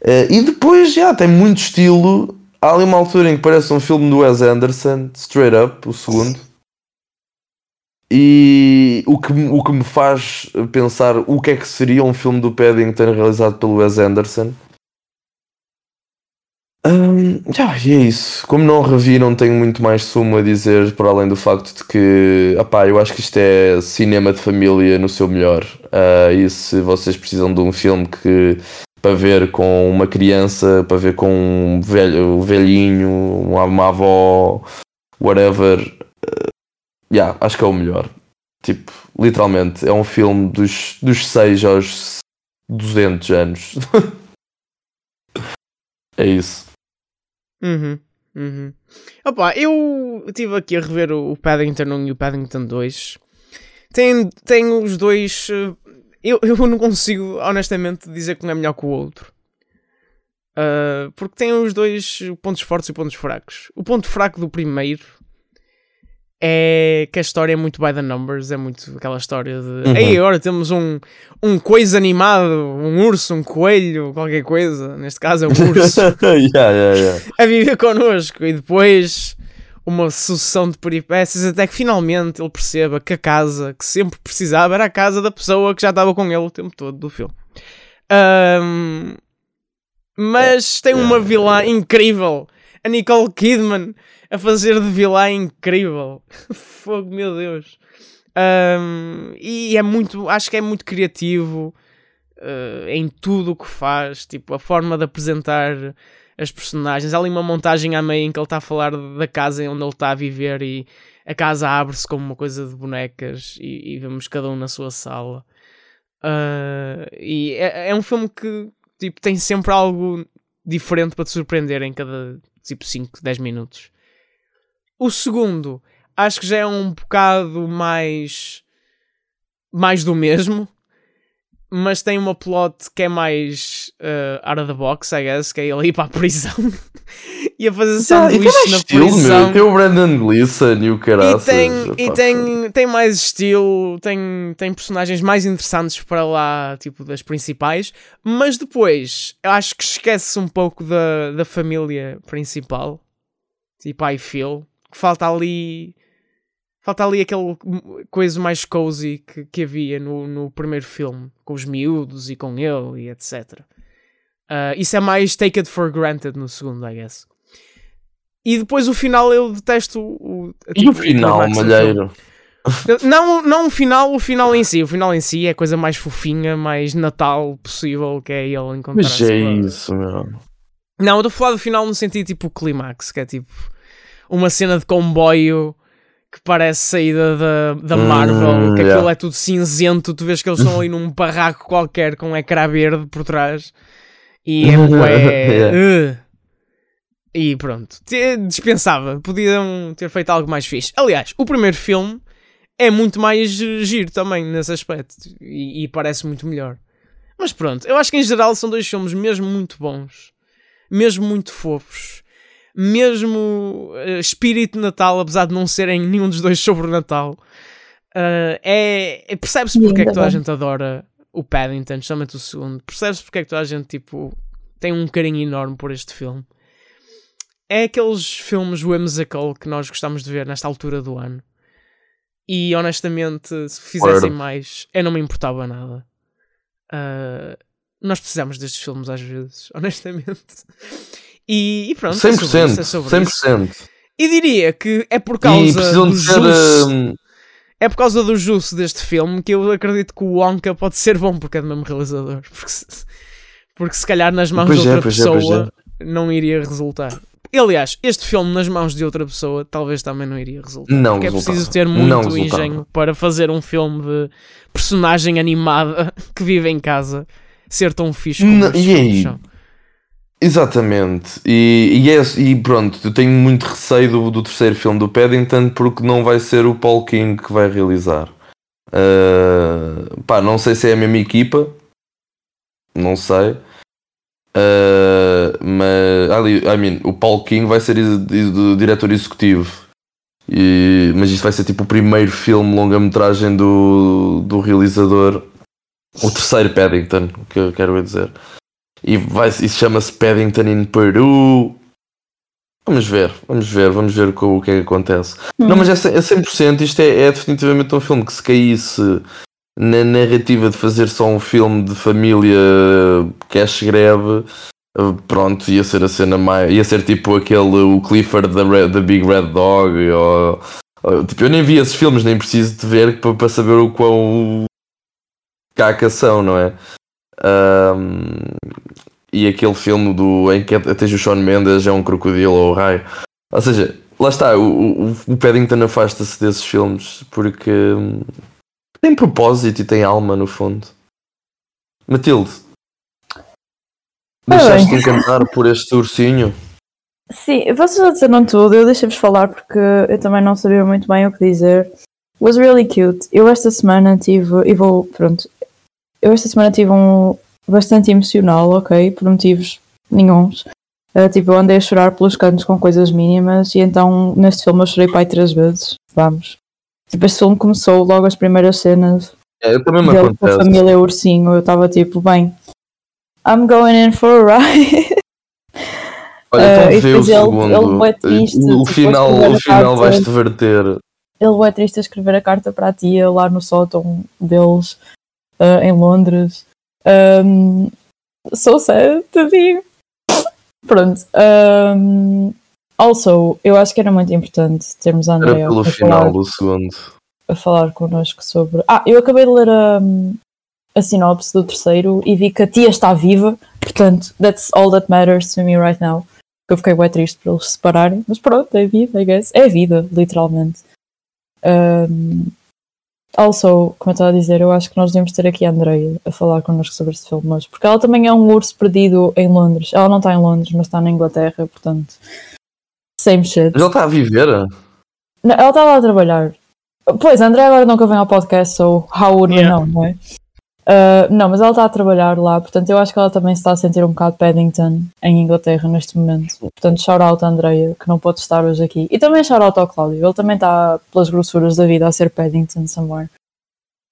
Uh, e depois já tem muito estilo. Há ali uma altura em que parece um filme do Wes Anderson, Straight Up, o segundo. E o que, o que me faz pensar o que é que seria um filme do Paddington realizado pelo Wes Anderson. Um, yeah, e é isso. Como não revi, não tenho muito mais sumo a dizer, para além do facto de que, opá, eu acho que isto é cinema de família no seu melhor. Uh, e se vocês precisam de um filme que para ver com uma criança, para ver com um velho, velhinho, uma, uma avó, whatever, uh, yeah, acho que é o melhor. Tipo, literalmente, é um filme dos, dos 6 aos 200 anos. é isso. Uhum. Uhum. Opa, eu estive aqui a rever o Paddington 1 e o Paddington 2. Tem, tem os dois. Eh, eu, eu não consigo, honestamente, dizer que um é melhor que o outro. Uh, porque tem os dois pontos fortes e pontos fracos. O ponto fraco do primeiro é que a história é muito by the numbers, é muito aquela história de uhum. Ei, agora temos um, um coisa animado, um urso, um coelho, qualquer coisa, neste caso é um urso, yeah, yeah, yeah. a viver connosco e depois uma sucessão de peripécias até que finalmente ele perceba que a casa que sempre precisava era a casa da pessoa que já estava com ele o tempo todo do filme. Um, mas tem uma vilã incrível, a Nicole Kidman a fazer de vilã incrível. Fogo, meu Deus. Um, e é muito, acho que é muito criativo uh, em tudo o que faz. Tipo, a forma de apresentar as personagens. Há ali uma montagem à meia em que ele está a falar da casa onde ele está a viver e a casa abre-se como uma coisa de bonecas e, e vemos cada um na sua sala. Uh, e é, é, um filme que tipo, tem sempre algo diferente para te surpreender em cada tipo 5, 10 minutos. O segundo, acho que já é um bocado mais. mais do mesmo. Mas tem uma plot que é mais uh, out of the box, I guess, que é ele ir para a prisão e a fazer sanduíche na estilo, prisão. Meu. Tem o Brandon Gleeson e o caraças. E, tem, e tem, tem mais estilo, tem, tem personagens mais interessantes para lá, tipo, das principais. Mas depois, eu acho que esquece um pouco da, da família principal. Tipo, I feel falta ali. Falta ali aquele coisa mais cozy que, que havia no, no primeiro filme, com os miúdos e com ele e etc. Uh, isso é mais take it for granted no segundo, I guess. E depois o final eu detesto o. Tipo, e o final, o malheiro? Não, não o final, o final em si. O final em si é a coisa mais fofinha, mais natal possível, que é ele encontrar. Mas é isso, meu. Não, eu estou a falar do final no sentido tipo clímax, que é tipo uma cena de comboio que parece saída da, da Marvel, hum, que aquilo yeah. é tudo cinzento, tu vês que eles estão ali num barraco qualquer com um ecrã verde por trás e é bué, yeah. uh, e pronto, dispensava, podiam ter feito algo mais fixe. Aliás, o primeiro filme é muito mais giro também nesse aspecto e, e parece muito melhor. Mas pronto, eu acho que em geral são dois filmes mesmo muito bons, mesmo muito fofos mesmo uh, espírito de Natal, apesar de não serem nenhum dos dois sobre o Natal. Uh, é, é percebe-se porque é que toda a gente adora o Paddington, justamente o segundo. Percebe-se porque é que toda a gente tipo, tem um carinho enorme por este filme. É aqueles filmes whimsical que nós gostamos de ver nesta altura do ano. E honestamente, se fizessem mais, eu não me importava nada. Uh, nós precisamos destes filmes às vezes, honestamente. E, e pronto, 100%, é sobre isso, é sobre 100%. Isso. E diria que é por causa do juice, hum, é por causa do juice deste filme que eu acredito que o Wonka pode ser bom porque é do mesmo realizador. Porque se, porque se calhar nas mãos pois de outra é, pessoa é, não iria resultar. Aliás, este filme nas mãos de outra pessoa talvez também não iria resultar. Não porque é resultava. preciso ter muito engenho para fazer um filme de personagem animada que vive em casa ser tão fixe como Não, e aí? são. Exatamente. E, e, é- e pronto, eu tenho muito receio do, do terceiro filme do Paddington porque não vai ser o Paul King que vai realizar. Uh, pá, não sei se é a mesma equipa. Não sei. Uh, mas ali, I mean, o Paul King vai ser diretor executivo. E- mas isto vai ser tipo o primeiro filme longa-metragem do, do realizador. O terceiro Paddington, que eu quero dizer. E vai, isso chama-se Paddington in Peru. Vamos ver, vamos ver, vamos ver o que é que acontece. Não, mas é, é 100%, isto é, é definitivamente um filme que se caísse na narrativa de fazer só um filme de família cash grab, eh, pronto, ia ser a cena mais. ia ser tipo aquele, o Clifford da, Red- da Big Red Dog, ou, ou- tipo, eu nem vi esses filmes, nem preciso de ver para, para saber o quão caca são, não é? Ahm, e aquele filme do, em que até o Sean Mendes é um crocodilo ou raio. Ou seja, lá está, o, o, o Paddington afasta-se desses filmes porque hum, tem propósito e tem alma no fundo. Matilde, deixaste-te encantar por este ursinho? Sim, vocês já disseram tudo, eu deixei-vos falar porque eu também não sabia muito bem o que dizer. Was really cute. Eu esta semana tive, e vou, pronto, eu esta semana tive um bastante emocional, ok, por motivos nenhuns. Uh, tipo, eu andei a chorar pelos cantos com coisas mínimas e então neste filme eu chorei pai três vezes. Vamos. Tipo, este filme começou logo as primeiras cenas É, eu também me dele com a acontece. família Ursinho. Eu estava tipo, bem, I'm going in for a ride. Olha, Eh, então e vê o ele- segundo. ele é triste, o depois final, o final vais-te verter. ele é triste a escrever a carta para a tia lá no sótão deles ah, em Londres. Um, so sad, tadinho. Pronto. Um, also, eu acho que era muito importante termos a Era Andrea pelo a, final falar, do segundo. a falar connosco sobre. Ah, eu acabei de ler a, a sinopse do terceiro e vi que a tia está viva. Portanto, that's all that matters to me right now. Eu fiquei bem triste por eles se separarem, mas pronto, é vida, I guess. É vida, literalmente. Um, also, como eu estava a dizer, eu acho que nós devemos ter aqui a Andreia a falar connosco sobre este filme hoje, porque ela também é um urso perdido em Londres. Ela não está em Londres, mas está na Inglaterra, portanto, same shit. Mas ele está a viver? Não, ela está lá a trabalhar. Pois, a André agora nunca vem ao podcast, so how would we Yeah. know, não é? Uh, não, mas ela está a trabalhar lá, portanto eu acho que ela também se está a sentir um bocado Paddington em Inglaterra neste momento. Portanto, shout out a Andreia, que não pode estar hoje aqui. E também shout out ao Cláudio, ele também está pelas grossuras da vida a ser Paddington somewhere.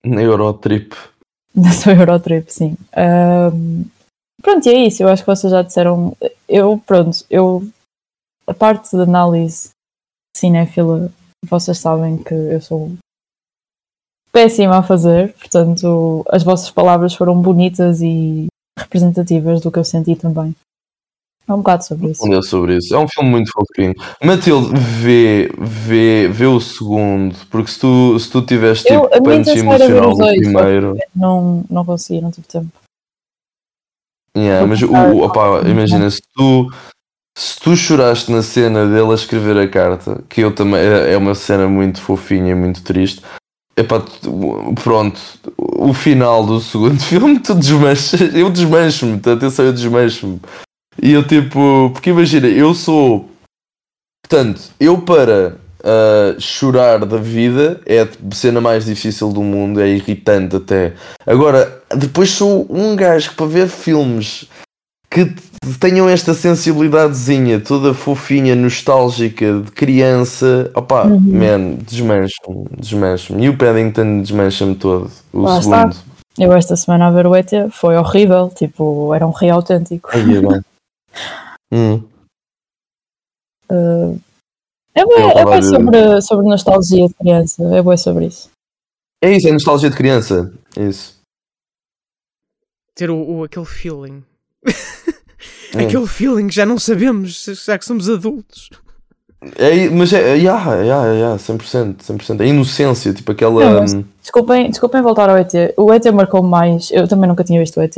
Na Eurotrip. Na sua Eurotrip, sim. Um, pronto, e é isso, eu acho que vocês já disseram. Eu, pronto, eu. A parte de análise cinéfila, vocês sabem que eu sou péssima a fazer, portanto, as vossas palavras foram bonitas e representativas do que eu senti também. É um bocado sobre isso. Respondeu sobre isso. É um filme muito fofinho. Matilde, vê, vê, vê o segundo, porque se tu, se tu tiveres Eu- tipo punch emocional no primeiro. Não, não consegui, não tive tempo. Yeah, mas o, o- opá, imagina, se tu, se tu choraste na cena dele a escrever a carta, que eu também é é uma cena muito fofinha e muito triste. Epá, pronto, o final do segundo filme, tu desmanchas, eu desmancho-me, atenção, eu desmancho-me. E eu tipo, porque imagina, eu sou, portanto, eu para ah, chorar da vida é a cena mais difícil do mundo, é irritante até. Agora, depois sou um gajo que para ver filmes que tenham esta sensibilidadezinha toda fofinha, nostálgica, de criança, opá, Uhum. man, desmancho-me, desmancho-me. E o Paddington desmancha-me todo. O Lá está. segundo. Eu esta semana a ver o ET foi horrível, tipo, era um rei autêntico. Aí é. Hum. Uh, é bem, é bem ver. sobre, sobre nostalgia de criança, é bem sobre isso. É isso, é nostalgia de criança. É isso. Ter o, o- aquele feeling. É. Aquele feeling que já não sabemos, já que somos adultos. É, mas é, yeah, yeah, yeah, 100%, 100%. A inocência, tipo aquela. Não, mas- hum, Desculpem, desculpem voltar ao ET. O ET marcou mais, eu também nunca tinha visto o ET,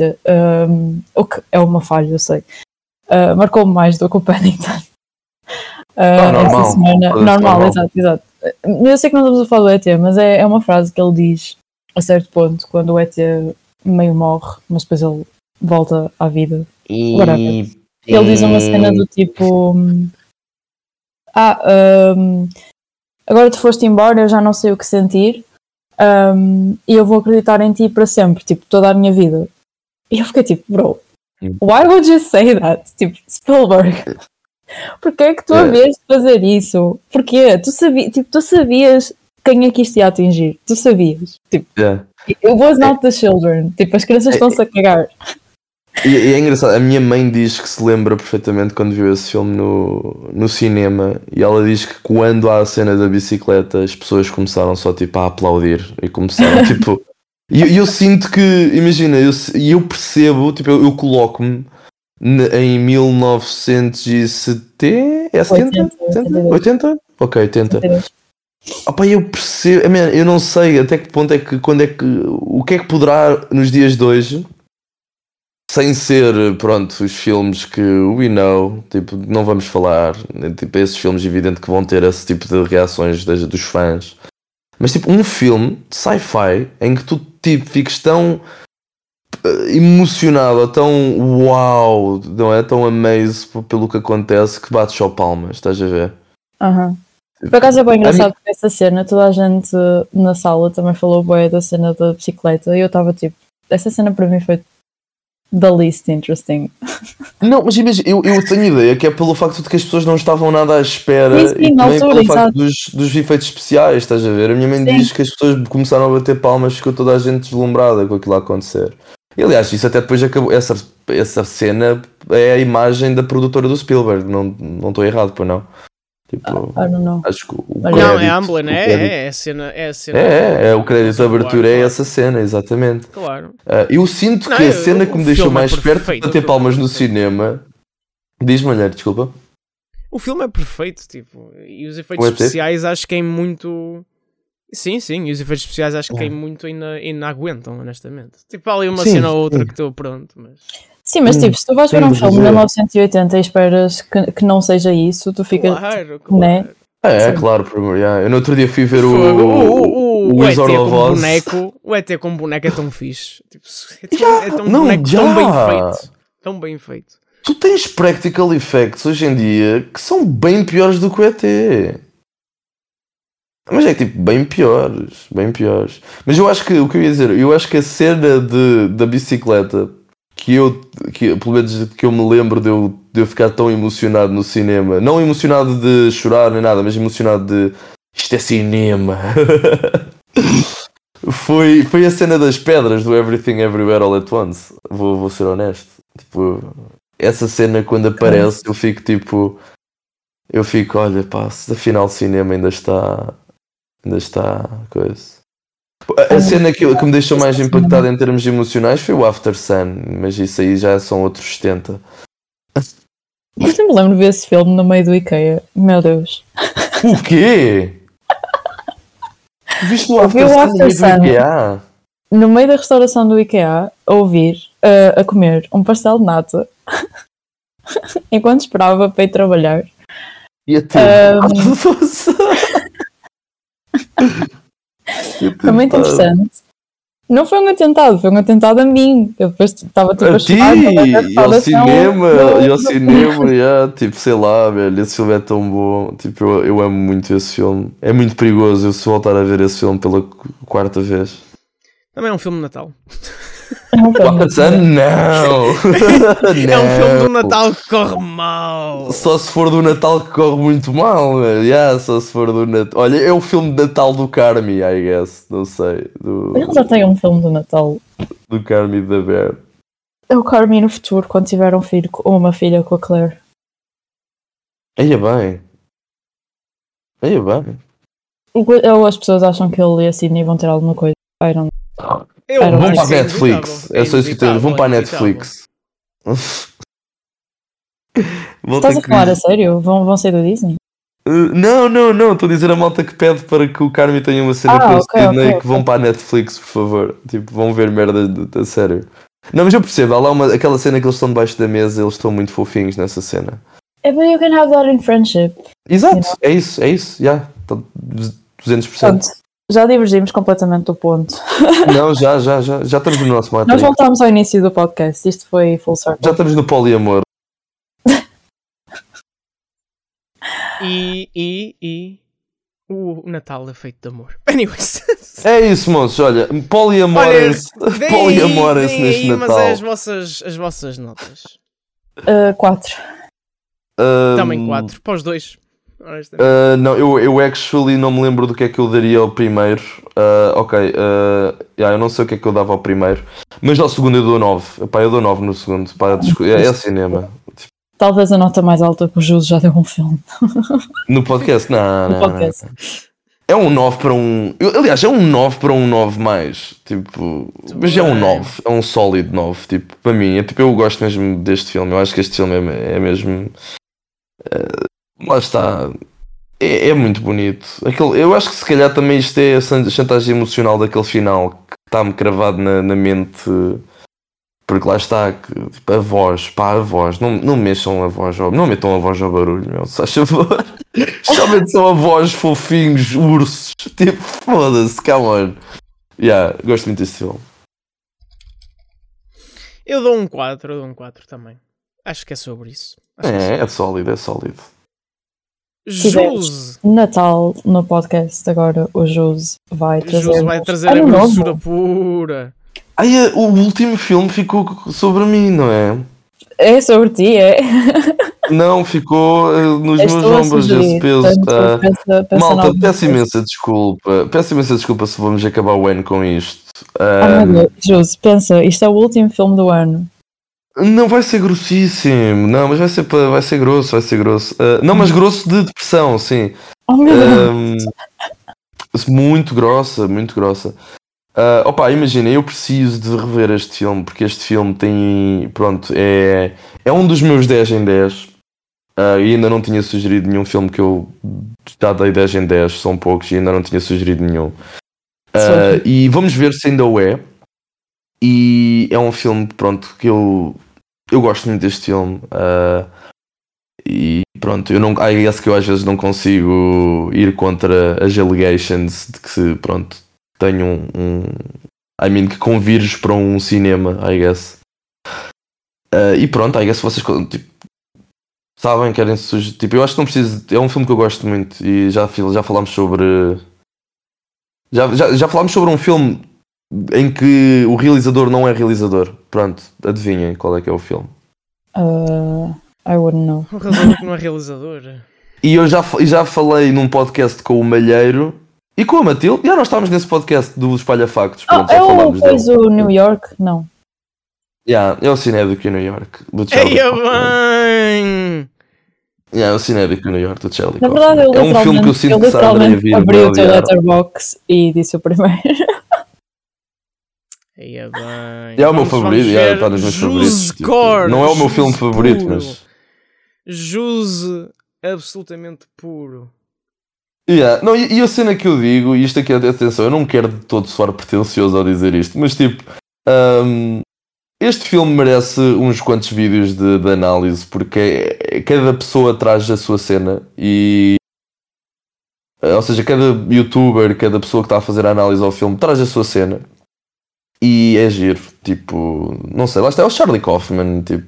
um, o que é uma falha, eu sei. Uh, marcou mais do que o Paddington. Ah, Ah, normal. Esta semana, normal, normal. exato, exato. Eu sei que não estamos a falar do ET, mas é, é uma frase que ele diz a certo ponto, quando o ET meio morre, mas depois ele volta à vida. Whatever. Ele diz uma cena do tipo: Ah, hum, agora tu foste embora, eu já não sei o que sentir, hum, e eu vou acreditar em ti para sempre, tipo, toda a minha vida. E eu fiquei tipo, bro, Hum. why would you say that? Tipo, Spielberg, porquê é que tu É. havias de fazer isso? Porquê? Tu, sabi, tipo, tu sabias quem é que isto ia atingir, tu sabias. Tipo, Yeah. it was not the children, tipo, as crianças É- estão-se a cagar. E, e é engraçado, a minha mãe diz que se lembra perfeitamente quando viu esse filme no, no cinema e ela diz que quando há a cena da bicicleta as pessoas começaram só tipo a aplaudir e começaram tipo. E eu, eu sinto que, imagina, eu, e eu percebo, tipo, eu, eu coloco-me em 1970. É 70? 80, 80? 80? Ok, 80. Opa, eu percebo, eu não sei até que ponto é que, quando é que, o que é que poderá nos dias de hoje, sem ser, pronto, os filmes que we know, tipo, não vamos falar, né, tipo, esses filmes evidente que vão ter esse tipo de reações das- dos fãs, mas tipo, um filme de sci-fi em que tu, tipo, fiques tão eh, emocionado, tão uau, não é? Tão amazed pelo que acontece que bates só palmas, estás a ver? Aham. Por acaso é bem engraçado porque essa cena, toda a gente na sala também falou bem da cena da bicicleta e eu estava tipo, essa cena para mim foi the least interesting. Não, mas imagina, eu, eu tenho ideia que é pelo facto de que as pessoas não estavam nada à espera Sim, sim, e também altura, pelo facto dos, dos efeitos especiais, estás a ver? A minha mãe Sim. diz que as pessoas começaram a bater palmas, ficou toda a gente deslumbrada com aquilo a acontecer. E aliás, isso até depois acabou. Essa, essa cena é a imagem da produtora do Spielberg, não não estou errado, pois não? Tipo, I don't know. acho que o Não, Não, crédito- é Amblin, o é, crédito- é, é a cena. É, a cena É, é, é, o crédito de Claro, abertura é claro. essa cena, exatamente. Claro. Ah, eu sinto Não, que a cena que me deixou é mais perto perfeito, de ter é palmas no cinema. Diz-me, olha, desculpa. O filme é perfeito, tipo, e os efeitos especiais acho que é muito. Sim, sim, e os efeitos especiais acho que É. é muito ainda, ainda aguentam, honestamente. Tipo, há ali uma Sim, cena ou outra sim. que estou pronto, mas. Sim, mas Hum, tipo, se tu vais ver um filme de é. 1980 e esperas que, que não seja isso, tu ficas. Claro, claro. né? É, é claro, primeiro, yeah. Eu no outro dia fui ver o. O, o, o, o, o ET Wizard of com Oz. boneco, o ET com boneco é tão fixe. Tipo, é tão, Já, é tão não, boneco tão bem feito. Tão bem feito. Tu tens practical effects hoje em dia que são bem piores do que o ET. Mas é tipo, bem piores, bem piores. Mas eu acho que, o que eu ia dizer, eu acho que a cena de, da bicicleta, que eu, que, pelo menos que eu me lembro de eu, de eu ficar tão emocionado no cinema, não emocionado de chorar nem nada, mas emocionado de isto é cinema. foi, foi a cena das pedras do Everything Everywhere All at Once. Vou, vou ser honesto. Tipo, essa cena quando aparece, eu fico tipo. Eu fico, olha, pá, afinal o cinema ainda está. Ainda está. coisa. A, cena que, que me deixou mais impactado em termos emocionais foi o After Sun, mas isso aí já são outros 70. Eu sempre me lembro de ver esse filme no meio do IKEA. Meu Deus. O quê? Viste o Eu vi After o Sun no After meio do Sun. IKEA? No meio da restauração do IKEA, a ouvir, uh, a comer um pastel de nata, enquanto esperava para ir trabalhar. E a? Um, Foi muito interessante. Não foi um atentado, foi um atentado a mim. Eu depois estava tipo a, A ti, e ao restauração cinema, e ao cinema, yeah, tipo, sei lá, velho, esse filme é tão bom, tipo, eu, eu amo muito esse filme, é muito perigoso eu se voltar a ver esse filme pela qu- quarta vez. Também é um filme de Natal. Não! É um filme do. Natal que corre mal. Só se for do Natal que corre muito mal, velho, yeah, só se for do Natal. Olha, é o filme de Natal do Carmi, I guess, não sei, do, Ele já tem um filme do Natal. do Carmi da Bear. É o Carmen no futuro, quando tiver um filho ou uma filha com a Claire. Aí é bem. Aí é bem. Ou as pessoas acham que ele e a Sidney vão ter alguma coisa. I don't know. Eu Vão para a Netflix. É só isso que tenho. Vão para a Netflix. Estás a falar a sério? Vão, vão sair da Disney? Uh, não, não, não. Estou a dizer a malta que pede para que o Carmi tenha uma cena Ah, com o ok, Sidney ok, que vão ok. para a Netflix, por favor. Tipo, vão ver merda a sério. Não, mas eu percebo. Há lá uma, aquela cena que eles estão debaixo da mesa, eles estão muito fofinhos nessa cena. É bem, you can have that in friendship. Exato, é isso, é isso, já. Tá 200%. Portanto, já divergimos completamente do ponto. Não, já, já, já, já estamos no nosso Nós matriz. voltámos ao início do podcast. Isto foi full circle. Já estamos no poliamor. E, e, e o Natal é feito de amor. Anyways. É isso, moços, olha, poliamorem-se deem neste Natal. Mas é as vossas, as vossas notas. Uh, quatro. Ahm, Também quatro, para os dois. Ah, não, eu, eu actually não me lembro do que é que eu daria ao primeiro. Ah, ok, ah, yeah, eu não sei o que é que eu dava ao primeiro. Mas ao segundo eu dou 9. Pá, eu dou 9 no segundo. Pá, desculpa, é, é cinema. Talvez a nota mais alta que o Jus já deu um filme. No podcast, não, No não, podcast. não. É um 9 para um. eu- aliás, é um 9 para um 9 mais. Tipo. Mas é um bem. 9. É um sólido 9. Tipo, para mim. É, tipo, eu gosto mesmo deste filme. Eu acho que este filme é, é mesmo. Lá está. É, é muito bonito. Aquele, eu acho que se calhar também isto é a chantagem emocional daquele final que está-me cravado na, na mente. Porque lá está, que, tipo, a voz, pá, a voz, não, não mexam a voz, ao, não metam a voz ao barulho, meu, se faz favor. Especialmente são a voz fofinhos, ursos, tipo, foda-se, come on. Yeah, gosto muito deste filme. Eu dou um 4, eu dou um 4 também. Acho que é sobre isso. Acho que É, é sólido, é sólido. Jus. Natal no podcast. Agora o Jus vai trazer. Jus vai trazer a grossura pura. Ai, eh, o último filme ficou sobre mim, não é? É sobre ti, é? Não, ficou eh, nos meus ombros esse peso. ah. pensa- pensa Malta, peço imensa desculpa. Peço imensa desculpa se vamos acabar o ano com isto. Ah, Ah, meu Deus, Jus, pensa, isto é o último filme do ano. Não vai ser grossíssimo, não, mas vai ser, vai ser grosso, vai ser grosso. Ah, não, mas grosso de depressão, sim. Oh meu Deus! Ahm, muito grossa, muito grossa. Ah, opa, imagina, eu preciso de rever este filme, porque este filme tem, pronto, é, é um dos meus 10 em 10. Ah, e ainda não tinha sugerido nenhum filme que eu já dei 10 em 10, são poucos, e ainda não tinha sugerido nenhum. Sim. e vamos ver se ainda o é. E é um filme, pronto, que eu, eu gosto muito deste filme. ah, e pronto, eu não, I guess que eu às vezes não consigo ir contra as allegations de que pronto, tenho um, um I mean, que convirges para um cinema, I guess. Ah, e pronto, I guess vocês tipo, sabem, querem sugerir. Tipo, eu acho que não preciso. É um filme que eu gosto muito e já, já falámos sobre. Já, já, já falámos sobre um filme em que o realizador não é realizador. Pronto, adivinhem qual é que é o filme. Uh, I wouldn't know. O realizador que não é realizador. E eu já, já falei num podcast com o Malheiro e com a Matilde. Já nós estávamos nesse podcast do Espalha Factos. Ah, Pronto, já é o falámos dele. coisa do New York? Não. Yeah, é o Cinédico em New York. Do Charlie Kaufman. bem! Yeah, é o Cinédico em New York do Charlie Na verdade, eu. É um filme que eu literalmente, sinto eu que se a Andrea literalmente vir abri o teu letterbox e disse o primeiro. Eia bem. É o meu Vamos- favorito, ver está nos meus favoritos. tipo, não é o meu filme favorito, puro. mas. Jus absolutamente puro. Yeah. Não, e, e a cena que eu digo, e isto aqui, atenção, eu não quero de todo soar pretencioso ao dizer isto, mas tipo, hum, este filme merece uns quantos vídeos de, de análise, porque é- é- cada pessoa traz a sua cena e. Ou seja, cada youtuber, cada pessoa que está a fazer a análise ao filme traz a sua cena e é giro. Tipo, não sei, lá está, é o Charlie Kaufman. Tipo,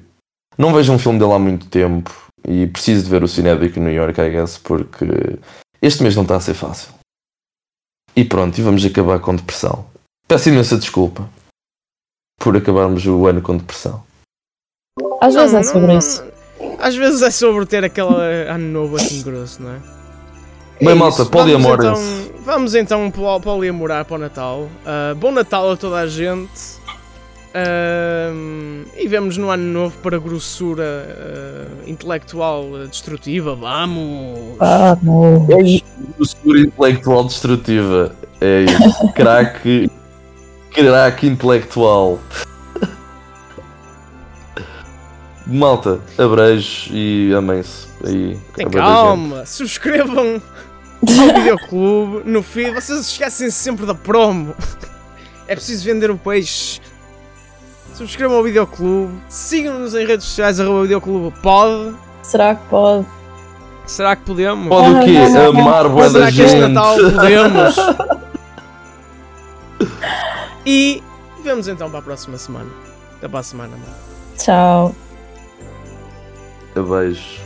não vejo um filme dele há muito tempo e preciso de ver o Cinédico em New York, I guess, porque este mês não está a ser fácil. E pronto, e vamos acabar com depressão. Peço imensa desculpa por acabarmos o ano com depressão. Às vezes Não, é sobre não- isso. Às vezes é sobre ter aquele ano novo assim grosso, não é? É Bem, malta, isso. poliamorem-se. Vamos então, vamos então pol- poliemorar para o Natal. Ah, bom Natal a toda a gente. Ahm, e vemos no ano novo para grossura ah, intelectual destrutiva. Vamos! Ah, não. Grossura intelectual destrutiva. É isso. Craque. Craque intelectual. Malta, abreijos e amem-se. Tem calma, subscrevam ao videoclube no feed. Vocês esquecem sempre da promo. É preciso vender o peixe. Subscrevam ao videoclube, sigam-nos em redes sociais, arroba videoclube pod. Será que pode? Será que podemos? Pode o quê? Ah. Amar bué da Será que este gente. Natal podemos? e vemos então para a próxima semana. Até para a semana, mano. Tchau. Eu vejo.